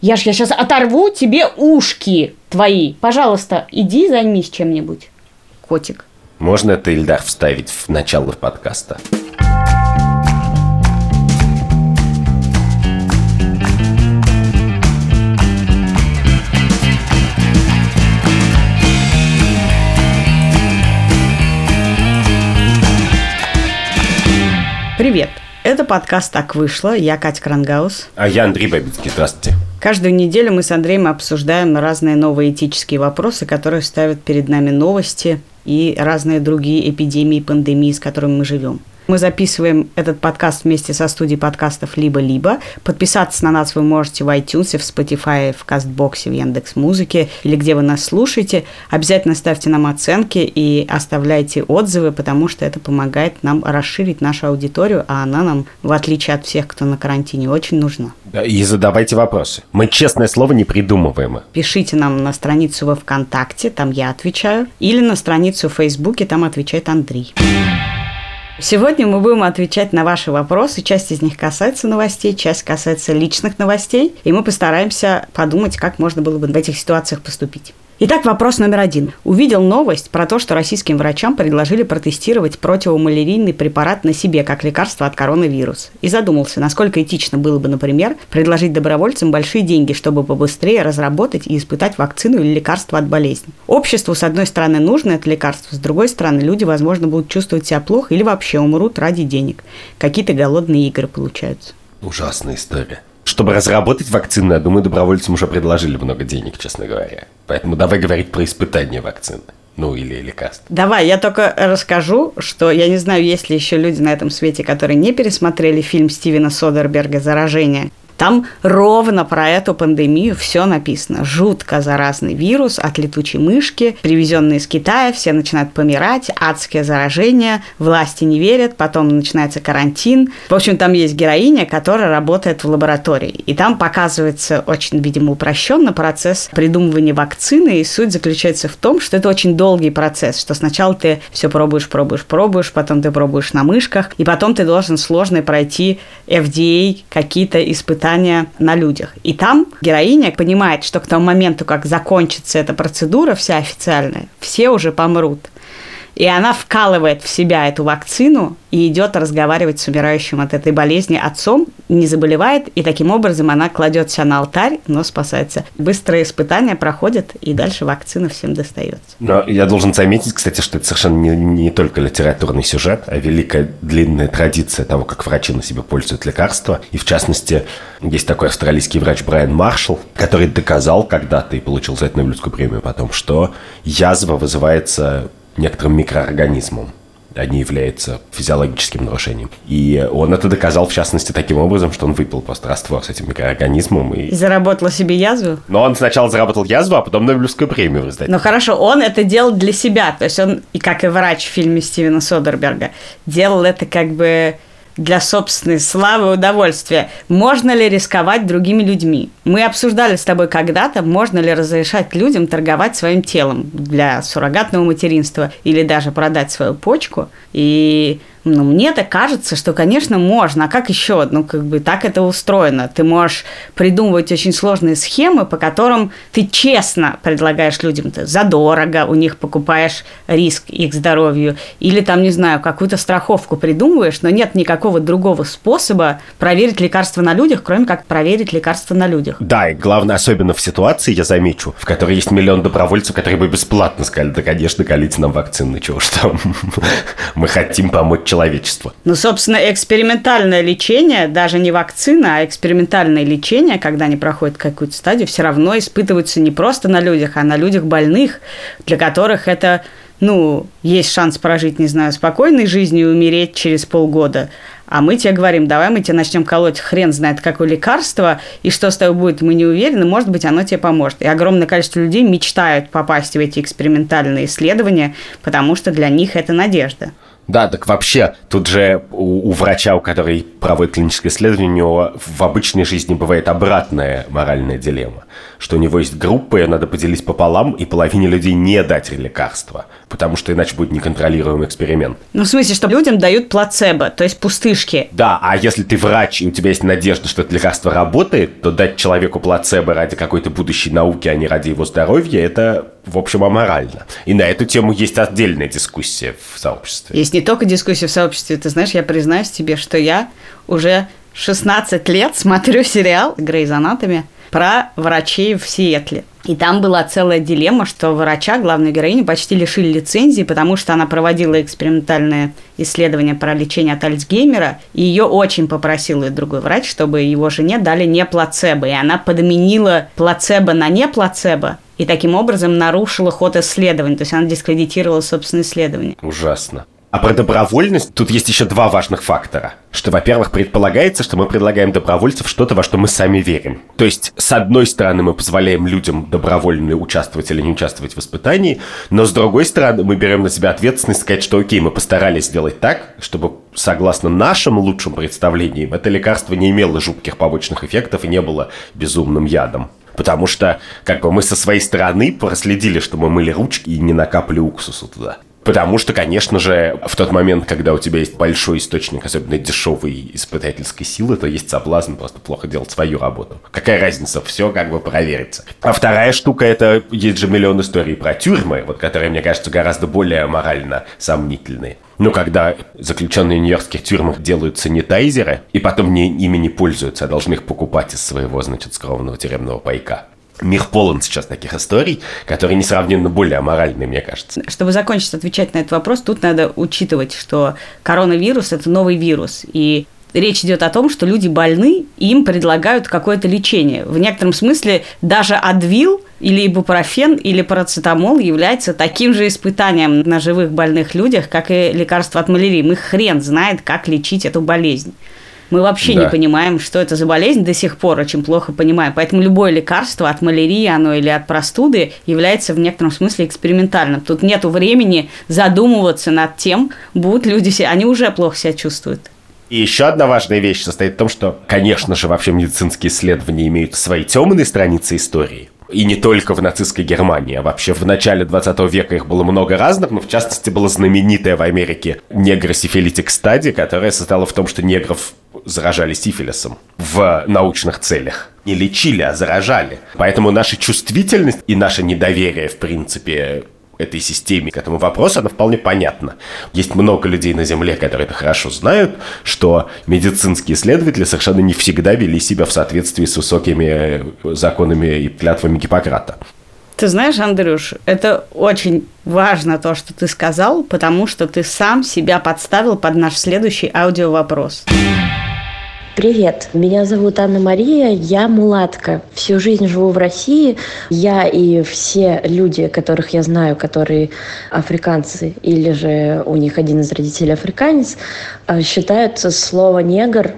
Я ж я сейчас оторву тебе ушки твои. Пожалуйста, иди займись чем-нибудь, котик. Можно это, Ильдар, вставить в начало подкаста? Привет. Это подкаст «Так вышло». Я Катя Крангаус. А я Андрей Бабицкий. Здравствуйте. Каждую неделю мы с Андреем обсуждаем разные новые этические вопросы, которые ставят перед нами новости и разные другие эпидемии, пандемии, с которыми мы живем. Мы записываем этот подкаст вместе со студией подкастов «Либо-либо». Подписаться на нас вы можете в iTunes, в Spotify, в Кастбоксе, в Яндекс Музыке или где вы нас слушаете. Обязательно ставьте нам оценки и оставляйте отзывы, потому что это помогает нам расширить нашу аудиторию, а она нам, в отличие от всех, кто на карантине, очень нужна. И задавайте вопросы. Мы, честное слово, не придумываем. Пишите нам на страницу во ВКонтакте, там я отвечаю, или на страницу в Фейсбуке, там отвечает Андрей. Сегодня мы будем отвечать на ваши вопросы. Часть из них касается новостей, часть касается личных новостей. И мы постараемся подумать, как можно было бы в этих ситуациях поступить. Итак, вопрос номер один. Увидел новость про то, что российским врачам предложили протестировать противомалярийный препарат на себе как лекарство от коронавируса. И задумался, насколько этично было бы, например, предложить добровольцам большие деньги, чтобы побыстрее разработать и испытать вакцину или лекарство от болезни. Обществу, с одной стороны, нужно это лекарство, с другой стороны, люди, возможно, будут чувствовать себя плохо или вообще умрут ради денег. Какие-то голодные игры получаются. Ужасная история. Чтобы разработать вакцину, я думаю, добровольцам уже предложили много денег, честно говоря. Поэтому давай говорить про испытание вакцины. Ну, или лекарств. Давай, я только расскажу, что я не знаю, есть ли еще люди на этом свете, которые не пересмотрели фильм Стивена Содерберга «Заражение». Там ровно про эту пандемию все написано. Жутко заразный вирус от летучей мышки, привезенный из Китая, все начинают помирать, адские заражения, власти не верят, потом начинается карантин. В общем, там есть героиня, которая работает в лаборатории. И там показывается очень, видимо, упрощенно процесс придумывания вакцины. И суть заключается в том, что это очень долгий процесс, что сначала ты все пробуешь, пробуешь, пробуешь, потом ты пробуешь на мышках, и потом ты должен сложно пройти FDA какие-то испытания испытания на людях. И там героиня понимает, что к тому моменту, как закончится эта процедура вся официальная, все уже помрут. И она вкалывает в себя эту вакцину и идет разговаривать с умирающим от этой болезни отцом, не заболевает, и таким образом она кладет себя на алтарь, но спасается. Быстрые испытания проходят, и дальше вакцина всем достается. Но я должен заметить, кстати, что это совершенно не, не только литературный сюжет, а великая длинная традиция того, как врачи на себе пользуют лекарства. И в частности, есть такой австралийский врач Брайан Маршалл, который доказал когда-то и получил за это Нобелевскую премию потом, что язва вызывается некоторым микроорганизмом а не является физиологическим нарушением. И он это доказал, в частности, таким образом, что он выпил просто раствор с этим микроорганизмом. И, и заработал себе язву? Но он сначала заработал язву, а потом Нобелевскую премию в Ну хорошо, он это делал для себя. То есть он, и как и врач в фильме Стивена Содерберга, делал это как бы для собственной славы и удовольствия. Можно ли рисковать другими людьми? Мы обсуждали с тобой когда-то, можно ли разрешать людям торговать своим телом для суррогатного материнства или даже продать свою почку. И ну, мне так кажется, что, конечно, можно. А как еще? Ну, как бы так это устроено. Ты можешь придумывать очень сложные схемы, по которым ты честно предлагаешь людям ты задорого, у них покупаешь риск их здоровью, или там, не знаю, какую-то страховку придумываешь, но нет никакого другого способа проверить лекарства на людях, кроме как проверить лекарства на людях. Да, и главное, особенно в ситуации, я замечу, в которой есть миллион добровольцев, которые бы бесплатно сказали, да, конечно, колите нам вакцины, чего ж там. Мы хотим помочь человечеству. Ну, собственно, экспериментальное лечение, даже не вакцина, а экспериментальное лечение, когда они проходят какую-то стадию, все равно испытываются не просто на людях, а на людях больных, для которых это ну, есть шанс прожить, не знаю, спокойной жизнью и умереть через полгода. А мы тебе говорим, давай мы тебе начнем колоть хрен знает какое лекарство, и что с тобой будет, мы не уверены, может быть, оно тебе поможет. И огромное количество людей мечтают попасть в эти экспериментальные исследования, потому что для них это надежда. Да, так вообще, тут же у, у врача, у который проводит клиническое исследование, у него в обычной жизни бывает обратная моральная дилемма, что у него есть группа, ее надо поделить пополам, и половине людей не дать лекарства, потому что иначе будет неконтролируемый эксперимент. Ну, в смысле, что людям дают плацебо, то есть пустышки. Да, а если ты врач, и у тебя есть надежда, что это лекарство работает, то дать человеку плацебо ради какой-то будущей науки, а не ради его здоровья, это в общем, аморально. И на эту тему есть отдельная дискуссия в сообществе. Есть не только дискуссия в сообществе. Ты знаешь, я признаюсь тебе, что я уже 16 лет смотрю сериал «Грейз Анатоми» про врачей в Сиэтле. И там была целая дилемма, что врача, главной героини, почти лишили лицензии, потому что она проводила экспериментальное исследование про лечение от Альцгеймера, и ее очень попросил и другой врач, чтобы его жене дали не плацебо, и она подменила плацебо на не плацебо, и таким образом нарушила ход исследований, то есть она дискредитировала собственное исследование. Ужасно. А про добровольность тут есть еще два важных фактора. Что, во-первых, предполагается, что мы предлагаем добровольцев что-то, во что мы сами верим. То есть, с одной стороны, мы позволяем людям добровольно участвовать или не участвовать в воспитании, но с другой стороны, мы берем на себя ответственность сказать, что окей, мы постарались сделать так, чтобы, согласно нашим лучшим представлениям, это лекарство не имело жутких побочных эффектов и не было безумным ядом. Потому что, как бы, мы со своей стороны проследили, что мы мыли ручки и не накапали уксусу туда. Потому что, конечно же, в тот момент, когда у тебя есть большой источник, особенно дешевой испытательской силы, то есть соблазн просто плохо делать свою работу. Какая разница? Все как бы проверится. А вторая штука, это есть же миллион историй про тюрьмы, вот которые, мне кажется, гораздо более морально сомнительные. Ну, когда заключенные в нью-йоркских тюрьмах делают санитайзеры, и потом не, ими не пользуются, а должны их покупать из своего, значит, скромного тюремного пайка. Мир полон сейчас таких историй, которые несравненно более аморальные, мне кажется. Чтобы закончить отвечать на этот вопрос, тут надо учитывать, что коронавирус – это новый вирус, и речь идет о том, что люди больны, и им предлагают какое-то лечение. В некотором смысле даже адвил или ибупрофен или парацетамол является таким же испытанием на живых больных людях, как и лекарство от малярии. Мы хрен знает, как лечить эту болезнь. Мы вообще да. не понимаем, что это за болезнь до сих пор, очень плохо понимаем. Поэтому любое лекарство от малярии оно или от простуды является в некотором смысле экспериментальным. Тут нет времени задумываться над тем, будут люди себя... Они уже плохо себя чувствуют. И еще одна важная вещь состоит в том, что, конечно же, вообще медицинские исследования имеют свои темные страницы истории. И не только в нацистской Германии, а вообще в начале 20 века их было много разных, но в частности была знаменитая в Америке негросифилитик стадия, которая состояла в том, что негров заражали сифилисом в научных целях. Не лечили, а заражали. Поэтому наша чувствительность и наше недоверие, в принципе, этой системе, к этому вопросу, она вполне понятна. Есть много людей на Земле, которые это хорошо знают, что медицинские исследователи совершенно не всегда вели себя в соответствии с высокими законами и клятвами Гиппократа. Ты знаешь, Андрюш, это очень важно то, что ты сказал, потому что ты сам себя подставил под наш следующий аудиовопрос. вопрос Привет, меня зовут Анна Мария, я мулатка. Всю жизнь живу в России. Я и все люди, которых я знаю, которые африканцы или же у них один из родителей африканец, э, считают слово «негр»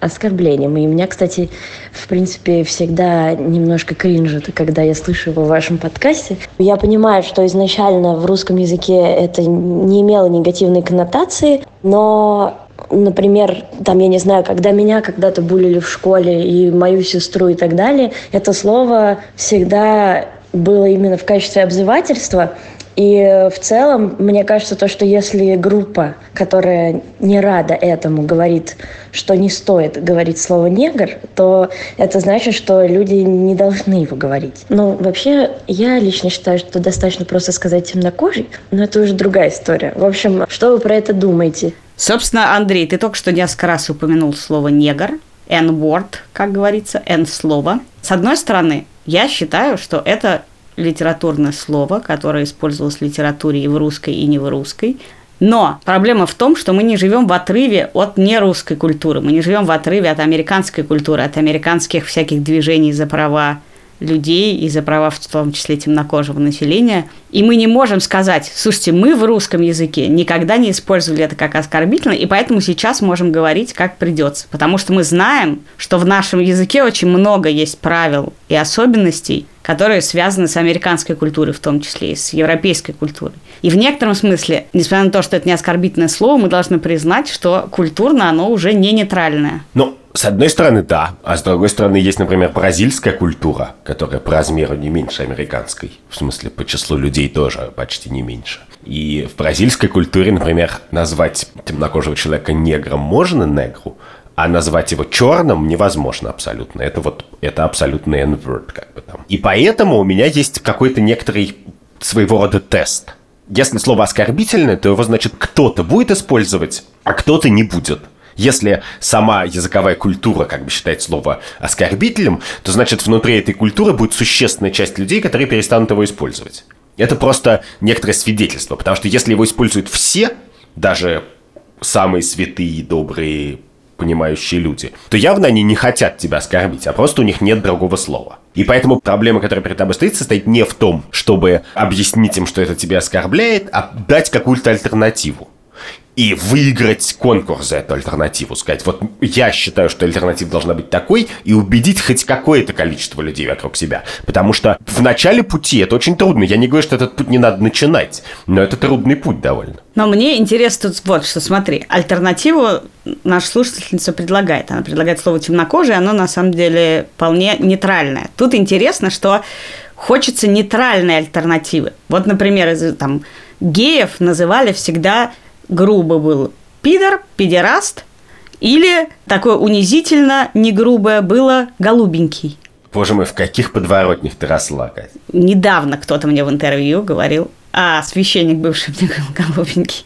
оскорблением. И меня, кстати, в принципе, всегда немножко кринжит, когда я слышу его в вашем подкасте. Я понимаю, что изначально в русском языке это не имело негативной коннотации, но например, там, я не знаю, когда меня когда-то булили в школе и мою сестру и так далее, это слово всегда было именно в качестве обзывательства. И в целом, мне кажется, то, что если группа, которая не рада этому, говорит, что не стоит говорить слово «негр», то это значит, что люди не должны его говорить. Ну, вообще, я лично считаю, что достаточно просто сказать темнокожий, но это уже другая история. В общем, что вы про это думаете? Собственно, Андрей, ты только что несколько раз упомянул слово «негр», N-word, как говорится, N-слово. С одной стороны, я считаю, что это литературное слово, которое использовалось в литературе и в русской, и не в русской. Но проблема в том, что мы не живем в отрыве от нерусской культуры, мы не живем в отрыве от американской культуры, от американских всяких движений за права людей и за права, в том числе темнокожего населения. И мы не можем сказать, слушайте, мы в русском языке никогда не использовали это как оскорбительно, и поэтому сейчас можем говорить, как придется. Потому что мы знаем, что в нашем языке очень много есть правил и особенностей, которые связаны с американской культурой в том числе, и с европейской культурой. И в некотором смысле, несмотря на то, что это не оскорбительное слово, мы должны признать, что культурно оно уже не нейтральное. Ну, с одной стороны, да. А с другой стороны, есть, например, бразильская культура, которая по размеру не меньше американской. В смысле, по числу людей тоже почти не меньше. И в бразильской культуре, например, назвать темнокожего человека негром можно, негру, а назвать его черным невозможно абсолютно. Это вот, это абсолютный n-word, как бы там. И поэтому у меня есть какой-то некоторый своего рода тест. Если слово оскорбительное, то его, значит, кто-то будет использовать, а кто-то не будет. Если сама языковая культура как бы считает слово оскорбителем, то значит внутри этой культуры будет существенная часть людей, которые перестанут его использовать. Это просто некоторое свидетельство, потому что если его используют все, даже самые святые, добрые, понимающие люди, то явно они не хотят тебя оскорбить, а просто у них нет другого слова. И поэтому проблема, которая перед тобой стоит, состоит не в том, чтобы объяснить им, что это тебя оскорбляет, а дать какую-то альтернативу и выиграть конкурс за эту альтернативу. Сказать, вот я считаю, что альтернатива должна быть такой, и убедить хоть какое-то количество людей вокруг себя. Потому что в начале пути это очень трудно. Я не говорю, что этот путь не надо начинать, но это трудный путь довольно. Но мне интересно тут вот что, смотри, альтернативу наша слушательница предлагает. Она предлагает слово темнокожий, оно на самом деле вполне нейтральное. Тут интересно, что хочется нейтральной альтернативы. Вот, например, там геев называли всегда грубо был пидор, педераст, или такое унизительно, не грубое было голубенький. Боже мой, в каких подворотнях ты росла, Катя? Недавно кто-то мне в интервью говорил, а священник бывший мне говорил голубенький.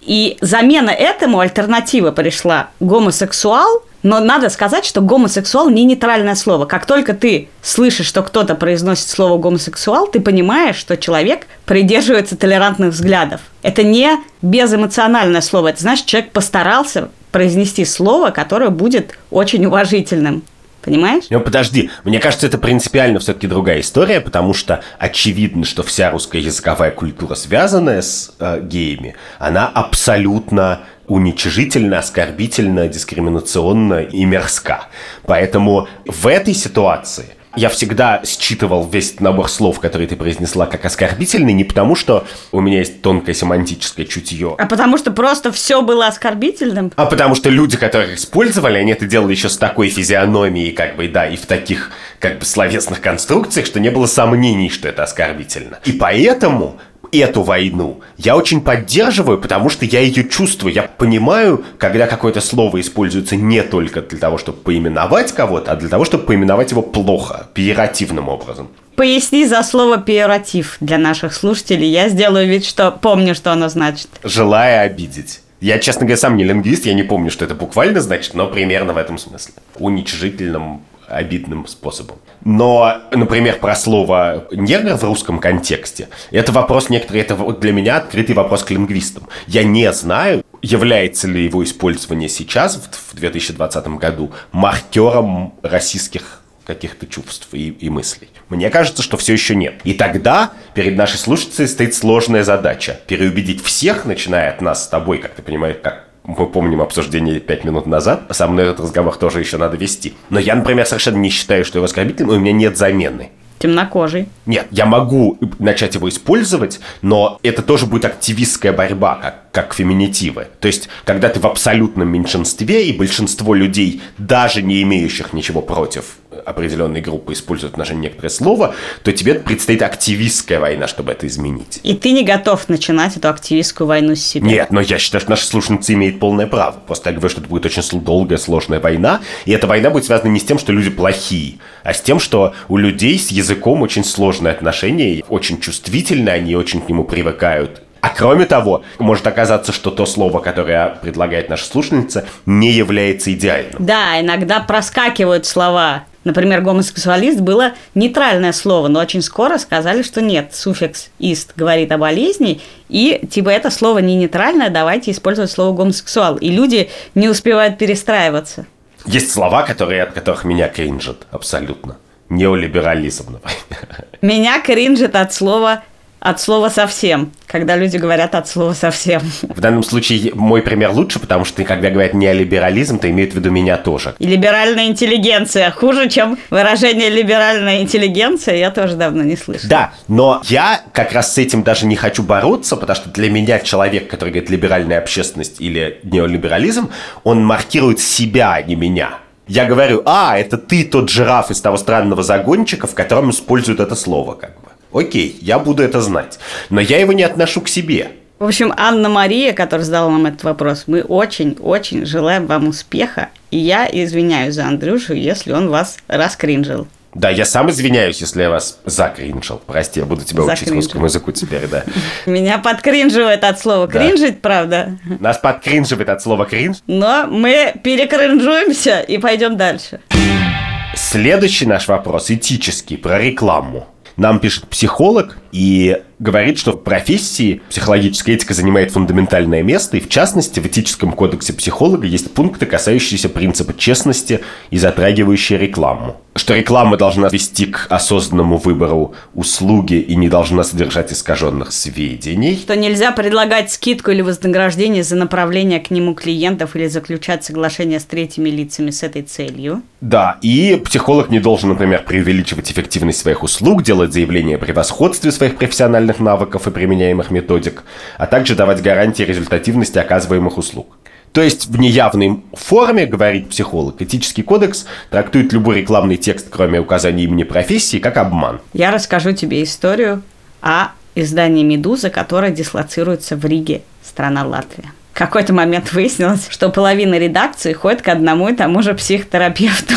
И замена этому альтернатива пришла гомосексуал но надо сказать, что гомосексуал не нейтральное слово. Как только ты слышишь, что кто-то произносит слово гомосексуал, ты понимаешь, что человек придерживается толерантных взглядов. Это не безэмоциональное слово. Это значит, человек постарался произнести слово, которое будет очень уважительным. Понимаешь? Ну, подожди, мне кажется, это принципиально все-таки другая история, потому что очевидно, что вся русская языковая культура, связанная с э, геями, она абсолютно уничижительно, оскорбительно, дискриминационно и мерзка. Поэтому в этой ситуации я всегда считывал весь набор слов, которые ты произнесла, как оскорбительный, не потому, что у меня есть тонкое семантическое чутье. А потому что просто все было оскорбительным? А потому что люди, которые использовали, они это делали еще с такой физиономией, как бы, да, и в таких, как бы, словесных конструкциях, что не было сомнений, что это оскорбительно. И поэтому эту войну я очень поддерживаю, потому что я ее чувствую. Я понимаю, когда какое-то слово используется не только для того, чтобы поименовать кого-то, а для того, чтобы поименовать его плохо, пиеративным образом. Поясни за слово пиератив для наших слушателей. Я сделаю вид, что помню, что оно значит. Желая обидеть. Я, честно говоря, сам не лингвист, я не помню, что это буквально значит, но примерно в этом смысле. Уничижительным обидным способом. Но, например, про слово «негр» в русском контексте, это вопрос некоторый, это для меня открытый вопрос к лингвистам. Я не знаю, является ли его использование сейчас, в 2020 году, маркером российских каких-то чувств и, и мыслей. Мне кажется, что все еще нет. И тогда перед нашей слушательницей стоит сложная задача переубедить всех, начиная от нас с тобой, как ты понимаешь, как мы помним обсуждение пять минут назад. Со мной этот разговор тоже еще надо вести. Но я, например, совершенно не считаю, что его оскорбительным, у меня нет замены. Темнокожий. Нет, я могу начать его использовать, но это тоже будет активистская борьба, как, как феминитивы. То есть, когда ты в абсолютном меньшинстве, и большинство людей, даже не имеющих ничего против определенной группы используют наше некоторое слово, то тебе предстоит активистская война, чтобы это изменить. И ты не готов начинать эту активистскую войну с себя. Нет, но я считаю, что наша слушательница имеет полное право. Просто я говорю, что это будет очень долгая, сложная война, и эта война будет связана не с тем, что люди плохие, а с тем, что у людей с языком очень сложные отношения, очень чувствительны, они очень к нему привыкают, а кроме того, может оказаться, что то слово, которое предлагает наша слушательница, не является идеальным. Да, иногда проскакивают слова. Например, гомосексуалист было нейтральное слово, но очень скоро сказали, что нет, суффикс «ист» говорит о болезни, и типа это слово не нейтральное, давайте использовать слово гомосексуал. И люди не успевают перестраиваться. Есть слова, которые, от которых меня кринжат абсолютно. Неолиберализм, например. Меня кринжит от слова от слова совсем, когда люди говорят от слова совсем. В данном случае мой пример лучше, потому что когда говорят неолиберализм, то имеют в виду меня тоже. И либеральная интеллигенция. Хуже, чем выражение либеральная интеллигенция, я тоже давно не слышал. Да, но я как раз с этим даже не хочу бороться, потому что для меня человек, который говорит либеральная общественность или неолиберализм, он маркирует себя, а не меня. Я говорю, а, это ты тот жираф из того странного загончика, в котором используют это слово, как бы. Окей, я буду это знать. Но я его не отношу к себе. В общем, Анна-Мария, которая задала нам этот вопрос, мы очень-очень желаем вам успеха. И я извиняюсь за Андрюшу, если он вас раскринжил. Да, я сам извиняюсь, если я вас закринжил. Прости, я буду тебя учить русскому языку теперь, да. Меня подкринживает от слова кринжить, правда. Нас подкринживает от слова кринж. Но мы перекринжуемся и пойдем дальше. Следующий наш вопрос этический, про рекламу. Нам пишет психолог и говорит, что в профессии психологическая этика занимает фундаментальное место, и в частности в этическом кодексе психолога есть пункты, касающиеся принципа честности и затрагивающие рекламу. Что реклама должна вести к осознанному выбору услуги и не должна содержать искаженных сведений. Что нельзя предлагать скидку или вознаграждение за направление к нему клиентов или заключать соглашение с третьими лицами с этой целью. Да, и психолог не должен, например, преувеличивать эффективность своих услуг, делать заявления о превосходстве своих профессиональных навыков и применяемых методик, а также давать гарантии результативности оказываемых услуг. То есть в неявной форме, говорит психолог, этический кодекс трактует любой рекламный текст, кроме указания имени профессии, как обман. Я расскажу тебе историю о издании «Медуза», которое дислоцируется в Риге, страна Латвия. Какой-то момент выяснилось, что половина редакции ходит к одному и тому же психотерапевту.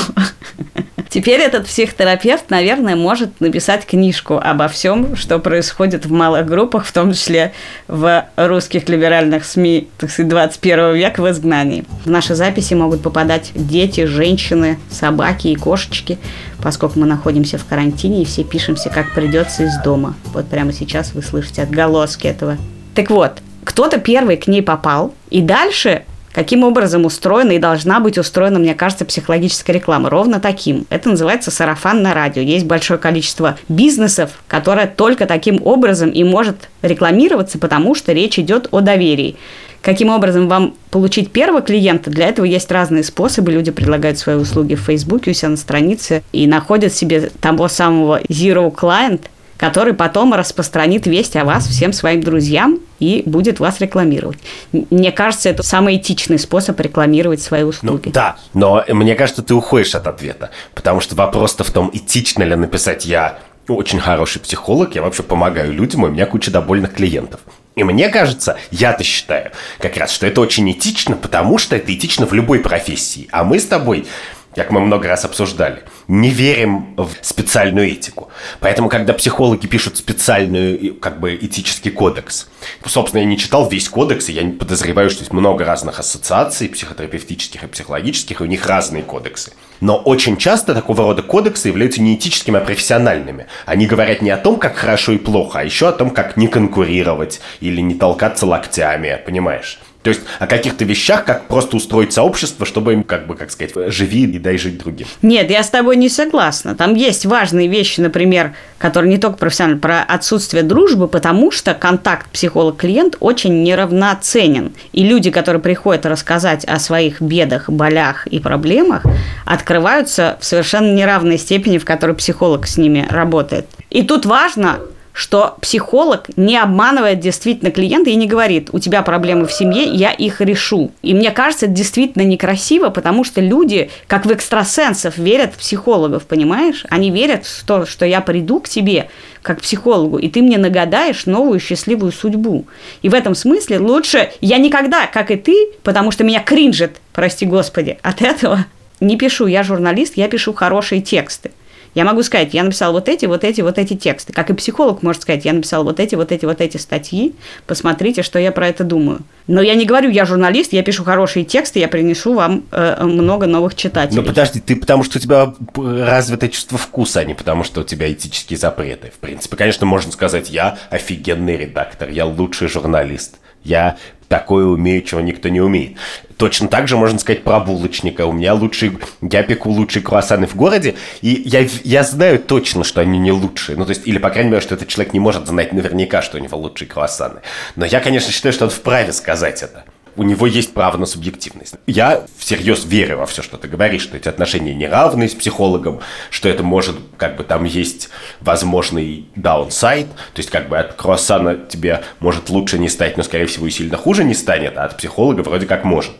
Теперь этот психотерапевт, наверное, может написать книжку обо всем, что происходит в малых группах, в том числе в русских либеральных СМИ, так сказать, 21 века в изгнании. В наши записи могут попадать дети, женщины, собаки и кошечки, поскольку мы находимся в карантине и все пишемся, как придется из дома. Вот прямо сейчас вы слышите отголоски этого. Так вот, кто-то первый к ней попал, и дальше каким образом устроена и должна быть устроена, мне кажется, психологическая реклама. Ровно таким. Это называется сарафан на радио. Есть большое количество бизнесов, которое только таким образом и может рекламироваться, потому что речь идет о доверии. Каким образом вам получить первого клиента? Для этого есть разные способы. Люди предлагают свои услуги в Фейсбуке у себя на странице и находят себе того самого Zero Client – который потом распространит весть о вас всем своим друзьям и будет вас рекламировать. Мне кажется, это самый этичный способ рекламировать свои услуги. Ну, да, но мне кажется, ты уходишь от ответа, потому что вопрос-то в том, этично ли написать я очень хороший психолог, я вообще помогаю людям, у меня куча довольных клиентов. И мне кажется, я-то считаю, как раз, что это очень этично, потому что это этично в любой профессии. А мы с тобой как мы много раз обсуждали, не верим в специальную этику. Поэтому, когда психологи пишут специальную, как бы, этический кодекс, собственно, я не читал весь кодекс, и я подозреваю, что есть много разных ассоциаций психотерапевтических и психологических, и у них разные кодексы. Но очень часто такого рода кодексы являются не этическими, а профессиональными. Они говорят не о том, как хорошо и плохо, а еще о том, как не конкурировать или не толкаться локтями, понимаешь? То есть о каких-то вещах, как просто устроить сообщество, чтобы им, как бы, как сказать, живи и дай жить другим. Нет, я с тобой не согласна. Там есть важные вещи, например, которые не только профессионально, про отсутствие дружбы, потому что контакт психолог-клиент очень неравноценен. И люди, которые приходят рассказать о своих бедах, болях и проблемах, открываются в совершенно неравной степени, в которой психолог с ними работает. И тут важно что психолог не обманывает действительно клиента и не говорит, у тебя проблемы в семье, я их решу. И мне кажется, это действительно некрасиво, потому что люди, как в экстрасенсов, верят в психологов, понимаешь? Они верят в то, что я приду к тебе как психологу, и ты мне нагадаешь новую счастливую судьбу. И в этом смысле лучше я никогда, как и ты, потому что меня кринжит, прости господи, от этого не пишу, я журналист, я пишу хорошие тексты. Я могу сказать, я написал вот эти, вот эти, вот эти тексты. Как и психолог может сказать, я написал вот эти, вот эти, вот эти статьи, посмотрите, что я про это думаю. Но я не говорю, я журналист, я пишу хорошие тексты, я принесу вам э, много новых читателей. Ну подожди, ты потому что у тебя развито чувство вкуса, а не потому что у тебя этические запреты. В принципе, конечно, можно сказать, я офигенный редактор, я лучший журналист. Я такое умею, чего никто не умеет. Точно так же можно сказать про булочника. У меня лучший, я пеку лучшие круассаны в городе, и я, я знаю точно, что они не лучшие. Ну, то есть, или, по крайней мере, что этот человек не может знать наверняка, что у него лучшие круассаны. Но я, конечно, считаю, что он вправе сказать это у него есть право на субъективность. Я всерьез верю во все, что ты говоришь, что эти отношения неравны с психологом, что это может, как бы там есть возможный даунсайд, то есть как бы от круассана тебе может лучше не стать, но скорее всего и сильно хуже не станет, а от психолога вроде как может.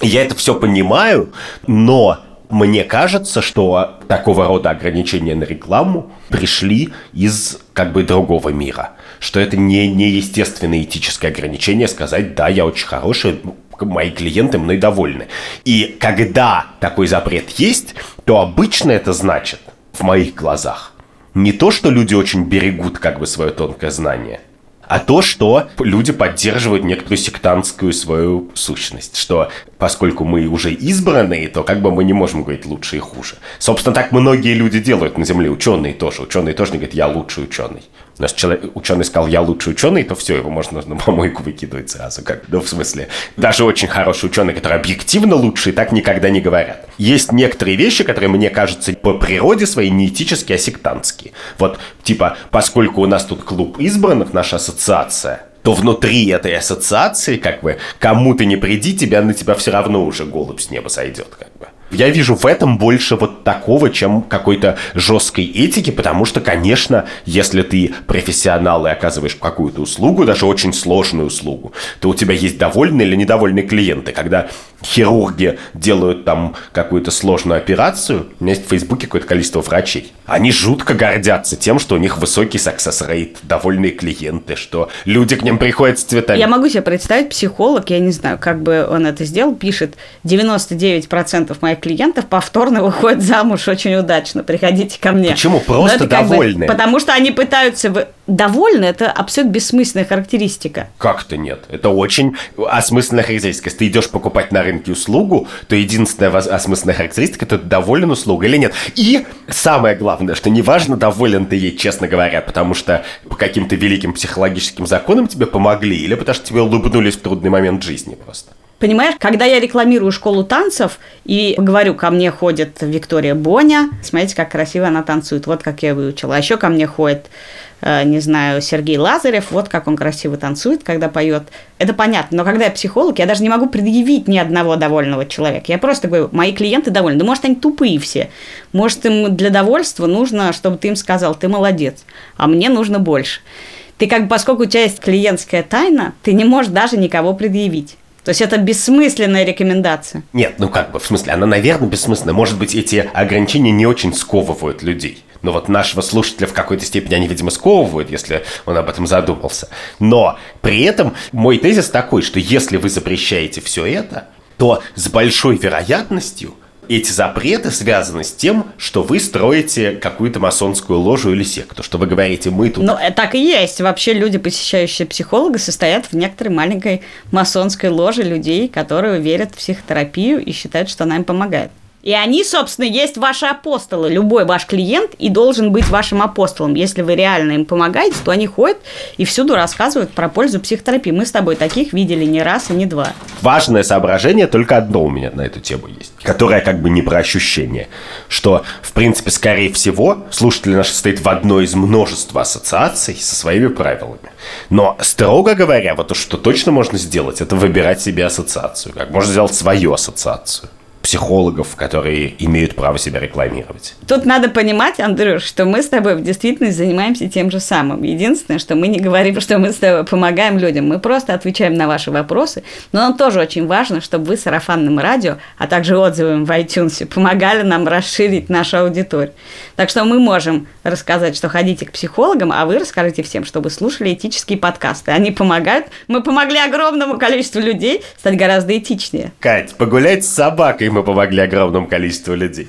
Я это все понимаю, но мне кажется, что такого рода ограничения на рекламу пришли из как бы другого мира. Что это не, не естественное этическое ограничение сказать, да, я очень хороший, мои клиенты мной довольны. И когда такой запрет есть, то обычно это значит, в моих глазах, не то, что люди очень берегут как бы свое тонкое знание, а то, что люди поддерживают некоторую сектантскую свою сущность, что поскольку мы уже избранные, то как бы мы не можем говорить лучше и хуже. Собственно, так многие люди делают на Земле, ученые тоже. Ученые тоже не говорят, я лучший ученый. Если человек, ученый сказал, я лучший ученый, то все, его можно на помойку выкидывать сразу. Как, ну, в смысле, даже очень хороший ученый, который объективно лучший, так никогда не говорят. Есть некоторые вещи, которые, мне кажется, по природе своей не этические, а сектантские. Вот, типа, поскольку у нас тут клуб избранных, наша ассоциация, то внутри этой ассоциации, как бы, кому ты не приди, тебя на тебя все равно уже голубь с неба сойдет, как бы. Я вижу в этом больше вот такого, чем какой-то жесткой этики, потому что, конечно, если ты профессионал и оказываешь какую-то услугу, даже очень сложную услугу, то у тебя есть довольные или недовольные клиенты. Когда хирурги делают там какую-то сложную операцию, у меня есть в Фейсбуке какое-то количество врачей. Они жутко гордятся тем, что у них высокий success rate, довольные клиенты, что люди к ним приходят с цветами. Я могу себе представить, психолог, я не знаю, как бы он это сделал, пишет, 99% моих клиентов повторно выходят замуж очень удачно, приходите ко мне. Почему? Просто довольны. Бы, потому что они пытаются... Довольны – это абсолютно бессмысленная характеристика. Как-то нет. Это очень осмысленная характеристика. Если ты идешь покупать на рынке услугу, то единственная осмысленная характеристика – это доволен услугой или нет. И самое главное, что неважно, доволен ты ей, честно говоря, потому что по каким-то великим психологическим законам тебе помогли, или потому что тебе улыбнулись в трудный момент жизни просто. Понимаешь, когда я рекламирую школу танцев и говорю, ко мне ходит Виктория Боня, смотрите, как красиво она танцует, вот как я выучила. А еще ко мне ходит не знаю, Сергей Лазарев, вот как он красиво танцует, когда поет. Это понятно. Но когда я психолог, я даже не могу предъявить ни одного довольного человека. Я просто говорю, мои клиенты довольны. Да может, они тупые все. Может, им для довольства нужно, чтобы ты им сказал, ты молодец, а мне нужно больше. Ты как бы, поскольку у тебя есть клиентская тайна, ты не можешь даже никого предъявить. То есть это бессмысленная рекомендация. Нет, ну как бы, в смысле, она, наверное, бессмысленная. Может быть, эти ограничения не очень сковывают людей. Но вот нашего слушателя в какой-то степени они, видимо, сковывают, если он об этом задумался. Но при этом мой тезис такой, что если вы запрещаете все это, то с большой вероятностью – эти запреты связаны с тем, что вы строите какую-то масонскую ложу или секту, что вы говорите, мы тут... Ну, э, так и есть. Вообще люди, посещающие психолога, состоят в некоторой маленькой масонской ложе людей, которые верят в психотерапию и считают, что она им помогает. И они, собственно, есть ваши апостолы. Любой ваш клиент и должен быть вашим апостолом. Если вы реально им помогаете, то они ходят и всюду рассказывают про пользу психотерапии. Мы с тобой таких видели не раз и не два. Важное соображение только одно у меня на эту тему есть, которое как бы не про ощущение, что, в принципе, скорее всего, слушатель наш состоит в одной из множества ассоциаций со своими правилами. Но, строго говоря, вот то, что точно можно сделать, это выбирать себе ассоциацию. Как можно сделать свою ассоциацию психологов, которые имеют право себя рекламировать. Тут надо понимать, Андрюш, что мы с тобой в действительности занимаемся тем же самым. Единственное, что мы не говорим, что мы с тобой помогаем людям, мы просто отвечаем на ваши вопросы. Но нам тоже очень важно, чтобы вы сарафанным радио, а также отзывами в iTunes помогали нам расширить нашу аудиторию. Так что мы можем рассказать, что ходите к психологам, а вы расскажите всем, чтобы слушали этические подкасты. Они помогают. Мы помогли огромному количеству людей стать гораздо этичнее. Кать, погулять с собакой мы помогли огромному количеству людей.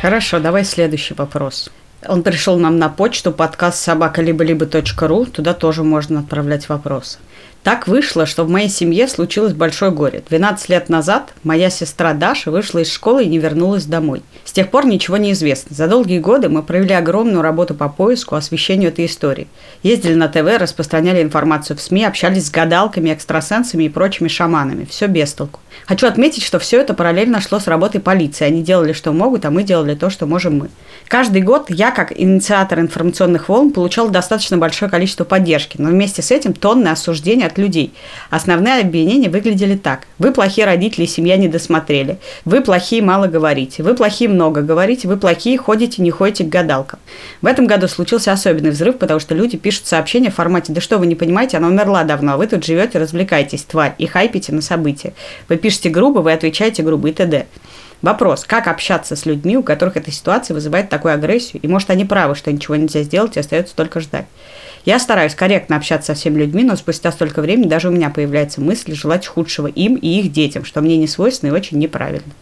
Хорошо, давай следующий вопрос. Он пришел нам на почту, подкаст собакалибо-либо.ру, туда тоже можно отправлять вопросы. Так вышло, что в моей семье случилось большое горе. 12 лет назад моя сестра Даша вышла из школы и не вернулась домой. С тех пор ничего не известно. За долгие годы мы провели огромную работу по поиску, освещению этой истории. Ездили на ТВ, распространяли информацию в СМИ, общались с гадалками, экстрасенсами и прочими шаманами. Все без толку. Хочу отметить, что все это параллельно шло с работой полиции. Они делали, что могут, а мы делали то, что можем мы. Каждый год я, как инициатор информационных волн, получал достаточно большое количество поддержки, но вместе с этим тонны осуждения от людей. Основные обвинения выглядели так. Вы плохие родители, семья не досмотрели. Вы плохие, мало говорите. Вы плохие, много говорите. Вы плохие, ходите, не ходите к гадалкам. В этом году случился особенный взрыв, потому что люди пишут сообщения в формате «Да что вы не понимаете, она умерла давно, а вы тут живете, развлекаетесь, тварь, и хайпите на события». Вы пишете грубо, вы отвечаете грубо и т.д. Вопрос, как общаться с людьми, у которых эта ситуация вызывает такую агрессию, и может они правы, что ничего нельзя сделать и остается только ждать. Я стараюсь корректно общаться со всеми людьми, но спустя столько времени даже у меня появляется мысль желать худшего им и их детям, что мне не свойственно и очень неправильно.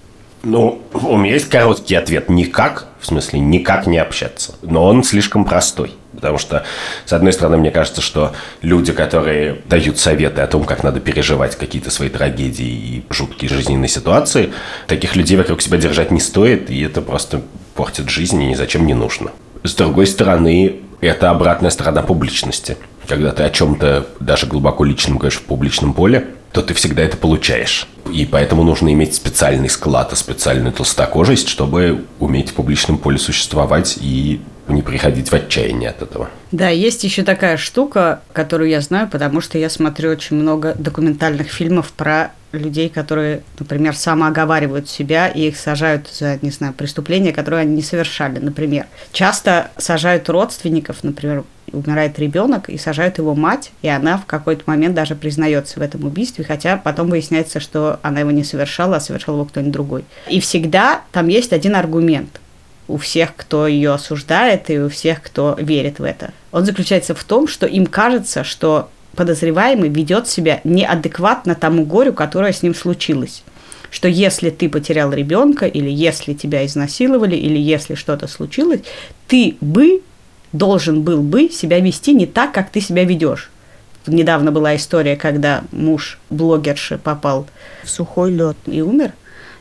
Ну, у меня есть короткий ответ «никак», в смысле «никак не общаться», но он слишком простой. Потому что, с одной стороны, мне кажется, что люди, которые дают советы о том, как надо переживать какие-то свои трагедии и жуткие жизненные ситуации, таких людей вокруг себя держать не стоит, и это просто портит жизнь и ни зачем не нужно. С другой стороны, это обратная сторона публичности. Когда ты о чем-то даже глубоко личном говоришь в публичном поле, то ты всегда это получаешь. И поэтому нужно иметь специальный склад, и специальную толстокожесть, чтобы уметь в публичном поле существовать и не приходить в отчаяние от этого. Да, есть еще такая штука, которую я знаю, потому что я смотрю очень много документальных фильмов про людей, которые, например, самооговаривают себя и их сажают за, не знаю, преступления, которые они не совершали, например. Часто сажают родственников, например, умирает ребенок, и сажают его мать, и она в какой-то момент даже признается в этом убийстве, хотя потом выясняется, что она его не совершала, а совершал его кто-нибудь другой. И всегда там есть один аргумент у всех, кто ее осуждает, и у всех, кто верит в это. Он заключается в том, что им кажется, что подозреваемый ведет себя неадекватно тому горю, которое с ним случилось. Что если ты потерял ребенка, или если тебя изнасиловали, или если что-то случилось, ты бы должен был бы себя вести не так, как ты себя ведешь. Недавно была история, когда муж блогерши попал в сухой лед и умер,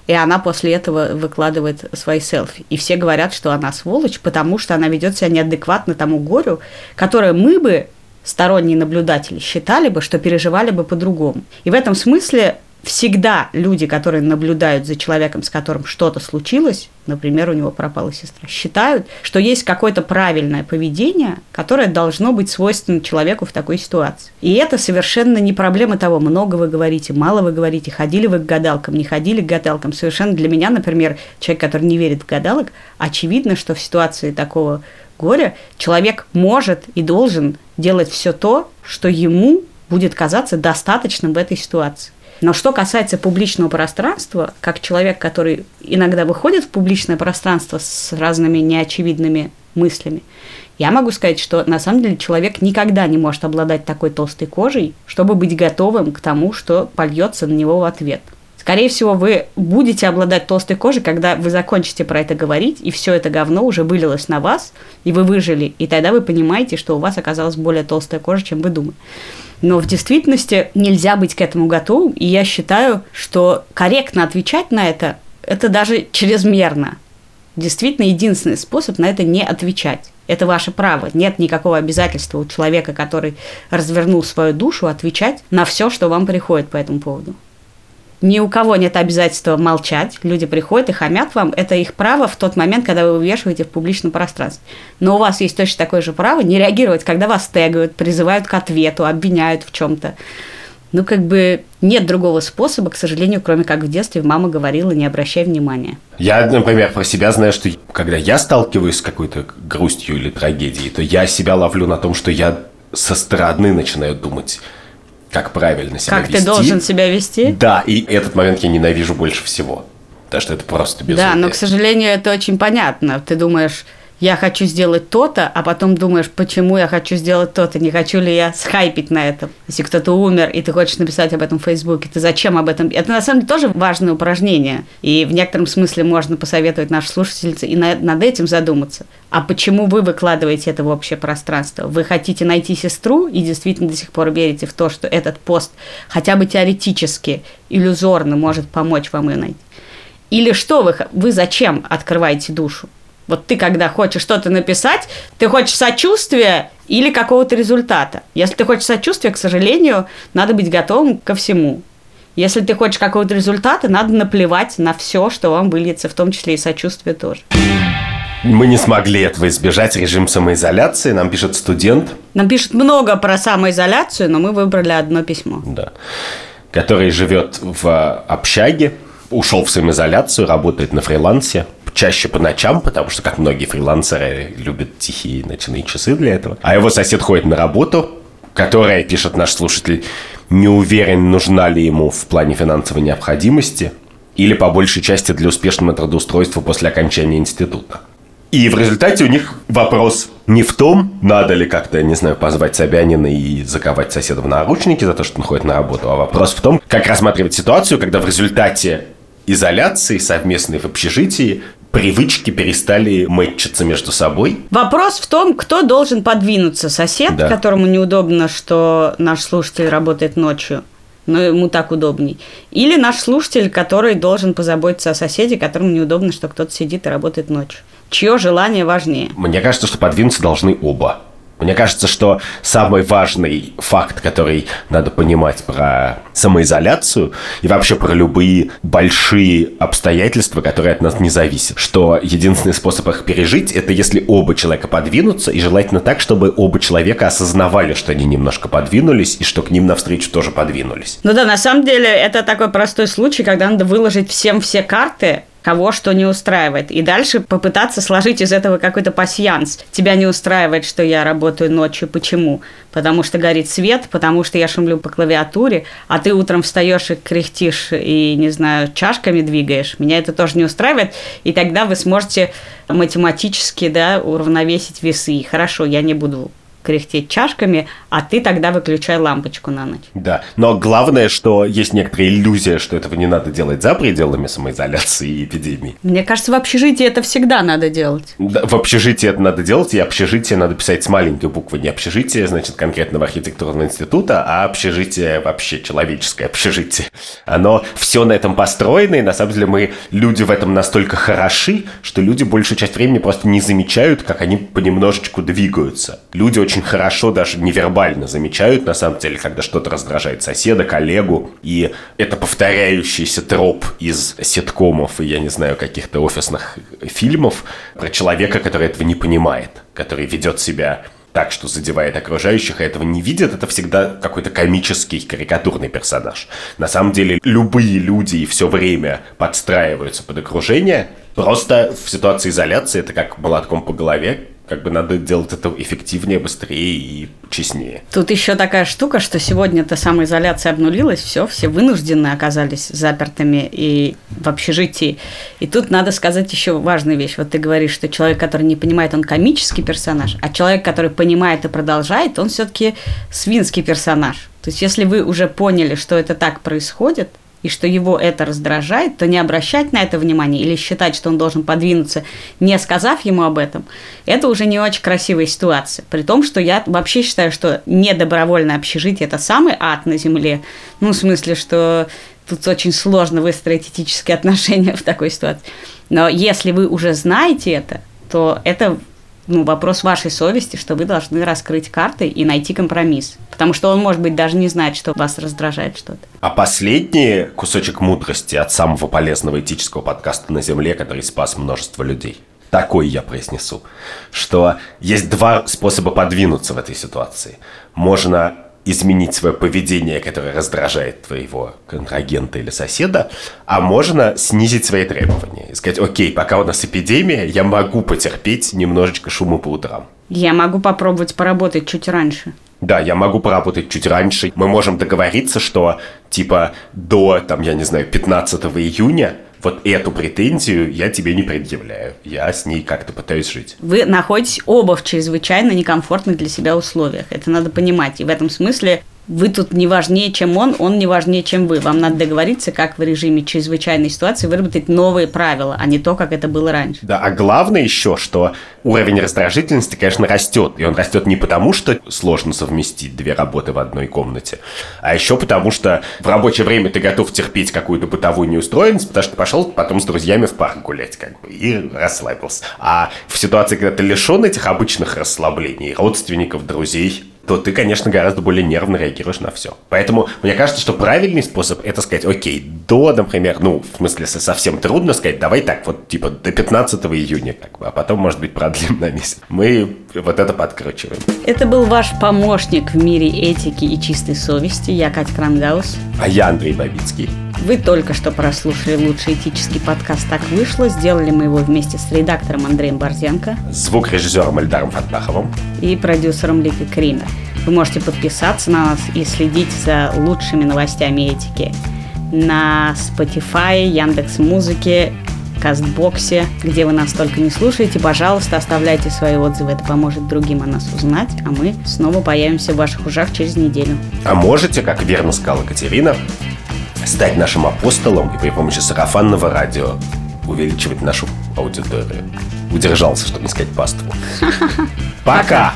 и она после этого выкладывает свои селфи. И все говорят, что она сволочь, потому что она ведет себя неадекватно тому горю, которое мы бы сторонние наблюдатели считали бы, что переживали бы по-другому. И в этом смысле всегда люди, которые наблюдают за человеком, с которым что-то случилось, например, у него пропала сестра, считают, что есть какое-то правильное поведение, которое должно быть свойственно человеку в такой ситуации. И это совершенно не проблема того, много вы говорите, мало вы говорите, ходили вы к гадалкам, не ходили к гадалкам. Совершенно для меня, например, человек, который не верит в гадалок, очевидно, что в ситуации такого горя человек может и должен делать все то, что ему будет казаться достаточным в этой ситуации. Но что касается публичного пространства, как человек, который иногда выходит в публичное пространство с разными неочевидными мыслями, я могу сказать, что на самом деле человек никогда не может обладать такой толстой кожей, чтобы быть готовым к тому, что польется на него в ответ – Скорее всего, вы будете обладать толстой кожей, когда вы закончите про это говорить, и все это говно уже вылилось на вас, и вы выжили. И тогда вы понимаете, что у вас оказалась более толстая кожа, чем вы думали. Но в действительности нельзя быть к этому готовым, и я считаю, что корректно отвечать на это – это даже чрезмерно. Действительно, единственный способ на это не отвечать. Это ваше право. Нет никакого обязательства у человека, который развернул свою душу, отвечать на все, что вам приходит по этому поводу. Ни у кого нет обязательства молчать. Люди приходят и хамят вам. Это их право в тот момент, когда вы вывешиваете в публичном пространстве. Но у вас есть точно такое же право не реагировать, когда вас тегают, призывают к ответу, обвиняют в чем-то. Ну, как бы нет другого способа, к сожалению, кроме как в детстве мама говорила, не обращай внимания. Я, например, про себя знаю, что когда я сталкиваюсь с какой-то грустью или трагедией, то я себя ловлю на том, что я со стороны начинаю думать – как правильно себя как вести. Как ты должен себя вести? Да, и этот момент я ненавижу больше всего. Потому что это просто безумие. Да, но, к сожалению, это очень понятно. Ты думаешь, я хочу сделать то-то, а потом думаешь, почему я хочу сделать то-то, не хочу ли я схайпить на этом. Если кто-то умер, и ты хочешь написать об этом в Фейсбуке, ты зачем об этом? Это на самом деле тоже важное упражнение. И в некотором смысле можно посоветовать нашей слушательнице и над этим задуматься. А почему вы выкладываете это в общее пространство? Вы хотите найти сестру и действительно до сих пор верите в то, что этот пост хотя бы теоретически, иллюзорно может помочь вам ее найти? Или что вы, вы зачем открываете душу? Вот ты, когда хочешь что-то написать, ты хочешь сочувствия или какого-то результата. Если ты хочешь сочувствия, к сожалению, надо быть готовым ко всему. Если ты хочешь какого-то результата, надо наплевать на все, что вам выльется, в том числе и сочувствие тоже. Мы не смогли этого избежать, режим самоизоляции. Нам пишет студент. Нам пишет много про самоизоляцию, но мы выбрали одно письмо. Да. Который живет в общаге, ушел в самоизоляцию, работает на фрилансе, чаще по ночам, потому что, как многие фрилансеры, любят тихие ночные часы для этого. А его сосед ходит на работу, которая, пишет наш слушатель, не уверен, нужна ли ему в плане финансовой необходимости или по большей части для успешного трудоустройства после окончания института. И в результате у них вопрос не в том, надо ли как-то, не знаю, позвать Собянина и заковать соседа в наручники за то, что он ходит на работу, а вопрос в том, как рассматривать ситуацию, когда в результате изоляции совместной в общежитии привычки перестали мэтчиться между собой. Вопрос в том, кто должен подвинуться. Сосед, да. которому неудобно, что наш слушатель работает ночью, но ему так удобней. Или наш слушатель, который должен позаботиться о соседе, которому неудобно, что кто-то сидит и работает ночью. Чье желание важнее? Мне кажется, что подвинуться должны оба. Мне кажется, что самый важный факт, который надо понимать про самоизоляцию и вообще про любые большие обстоятельства, которые от нас не зависят, что единственный способ их пережить – это если оба человека подвинутся, и желательно так, чтобы оба человека осознавали, что они немножко подвинулись, и что к ним навстречу тоже подвинулись. Ну да, на самом деле это такой простой случай, когда надо выложить всем все карты, кого что не устраивает. И дальше попытаться сложить из этого какой-то пасьянс. Тебя не устраивает, что я работаю ночью. Почему? Потому что горит свет, потому что я шумлю по клавиатуре, а ты утром встаешь и кряхтишь и, не знаю, чашками двигаешь. Меня это тоже не устраивает. И тогда вы сможете математически да, уравновесить весы. Хорошо, я не буду кряхтеть чашками, а ты тогда выключай лампочку на ночь. Да, но главное, что есть некоторая иллюзия, что этого не надо делать за пределами самоизоляции и эпидемии. Мне кажется, в общежитии это всегда надо делать. Да, в общежитии это надо делать, и общежитие надо писать с маленькой буквы. Не общежитие, значит, конкретного архитектурного института, а общежитие вообще, человеческое общежитие. Оно все на этом построено, и на самом деле мы, люди в этом настолько хороши, что люди большую часть времени просто не замечают, как они понемножечку двигаются. Люди очень очень хорошо даже невербально замечают, на самом деле, когда что-то раздражает соседа, коллегу. И это повторяющийся троп из ситкомов и, я не знаю, каких-то офисных фильмов про человека, который этого не понимает, который ведет себя так, что задевает окружающих, и этого не видят, это всегда какой-то комический, карикатурный персонаж. На самом деле, любые люди и все время подстраиваются под окружение. Просто в ситуации изоляции это как молотком по голове, как бы надо делать это эффективнее, быстрее и честнее. Тут еще такая штука, что сегодня-то самоизоляция обнулилась, все, все вынуждены оказались запертыми и в общежитии. И тут надо сказать еще важную вещь. Вот ты говоришь, что человек, который не понимает, он комический персонаж, а человек, который понимает и продолжает, он все-таки свинский персонаж. То есть, если вы уже поняли, что это так происходит, и что его это раздражает, то не обращать на это внимание или считать, что он должен подвинуться, не сказав ему об этом, это уже не очень красивая ситуация. При том, что я вообще считаю, что недобровольное общежитие – это самый ад на земле. Ну, в смысле, что тут очень сложно выстроить этические отношения в такой ситуации. Но если вы уже знаете это, то это ну, вопрос вашей совести, что вы должны раскрыть карты и найти компромисс. Потому что он, может быть, даже не знает, что вас раздражает что-то. А последний кусочек мудрости от самого полезного этического подкаста на Земле, который спас множество людей. Такой я произнесу, что есть два способа подвинуться в этой ситуации. Можно изменить свое поведение, которое раздражает твоего контрагента или соседа, а можно снизить свои требования и сказать, окей, пока у нас эпидемия, я могу потерпеть немножечко шума по утрам. Я могу попробовать поработать чуть раньше. Да, я могу поработать чуть раньше. Мы можем договориться, что типа до, там, я не знаю, 15 июня вот эту претензию я тебе не предъявляю. Я с ней как-то пытаюсь жить. Вы находитесь оба в чрезвычайно некомфортных для себя условиях. Это надо понимать. И в этом смысле вы тут не важнее, чем он, он не важнее, чем вы. Вам надо договориться, как в режиме чрезвычайной ситуации выработать новые правила, а не то, как это было раньше. Да, а главное еще, что уровень раздражительности, конечно, растет. И он растет не потому, что сложно совместить две работы в одной комнате, а еще потому, что в рабочее время ты готов терпеть какую-то бытовую неустроенность, потому что пошел потом с друзьями в парк гулять как бы, и расслабился. А в ситуации, когда ты лишен этих обычных расслаблений, родственников, друзей, то ты, конечно, гораздо более нервно реагируешь на все. Поэтому мне кажется, что правильный способ это сказать, окей, до, например, ну, в смысле, совсем трудно сказать, давай так, вот, типа, до 15 июня, как бы, а потом, может быть, продлим на месяц. Мы вот это подкручиваем. Это был ваш помощник в мире этики и чистой совести. Я Катя Крангаус. А я Андрей Бабицкий. Вы только что прослушали лучший этический подкаст «Так вышло». Сделали мы его вместе с редактором Андреем Борзенко. Звукорежиссером Эльдаром Фатбаховым. И продюсером Ликой Кример. Вы можете подписаться на нас и следить за лучшими новостями этики на Spotify, Яндекс Музыке, Кастбоксе, где вы нас только не слушаете. Пожалуйста, оставляйте свои отзывы, это поможет другим о нас узнать, а мы снова появимся в ваших ушах через неделю. А можете, как верно сказала Катерина, стать нашим апостолом и при помощи сарафанного радио увеличивать нашу аудиторию. Удержался, чтобы не сказать паству. Пока!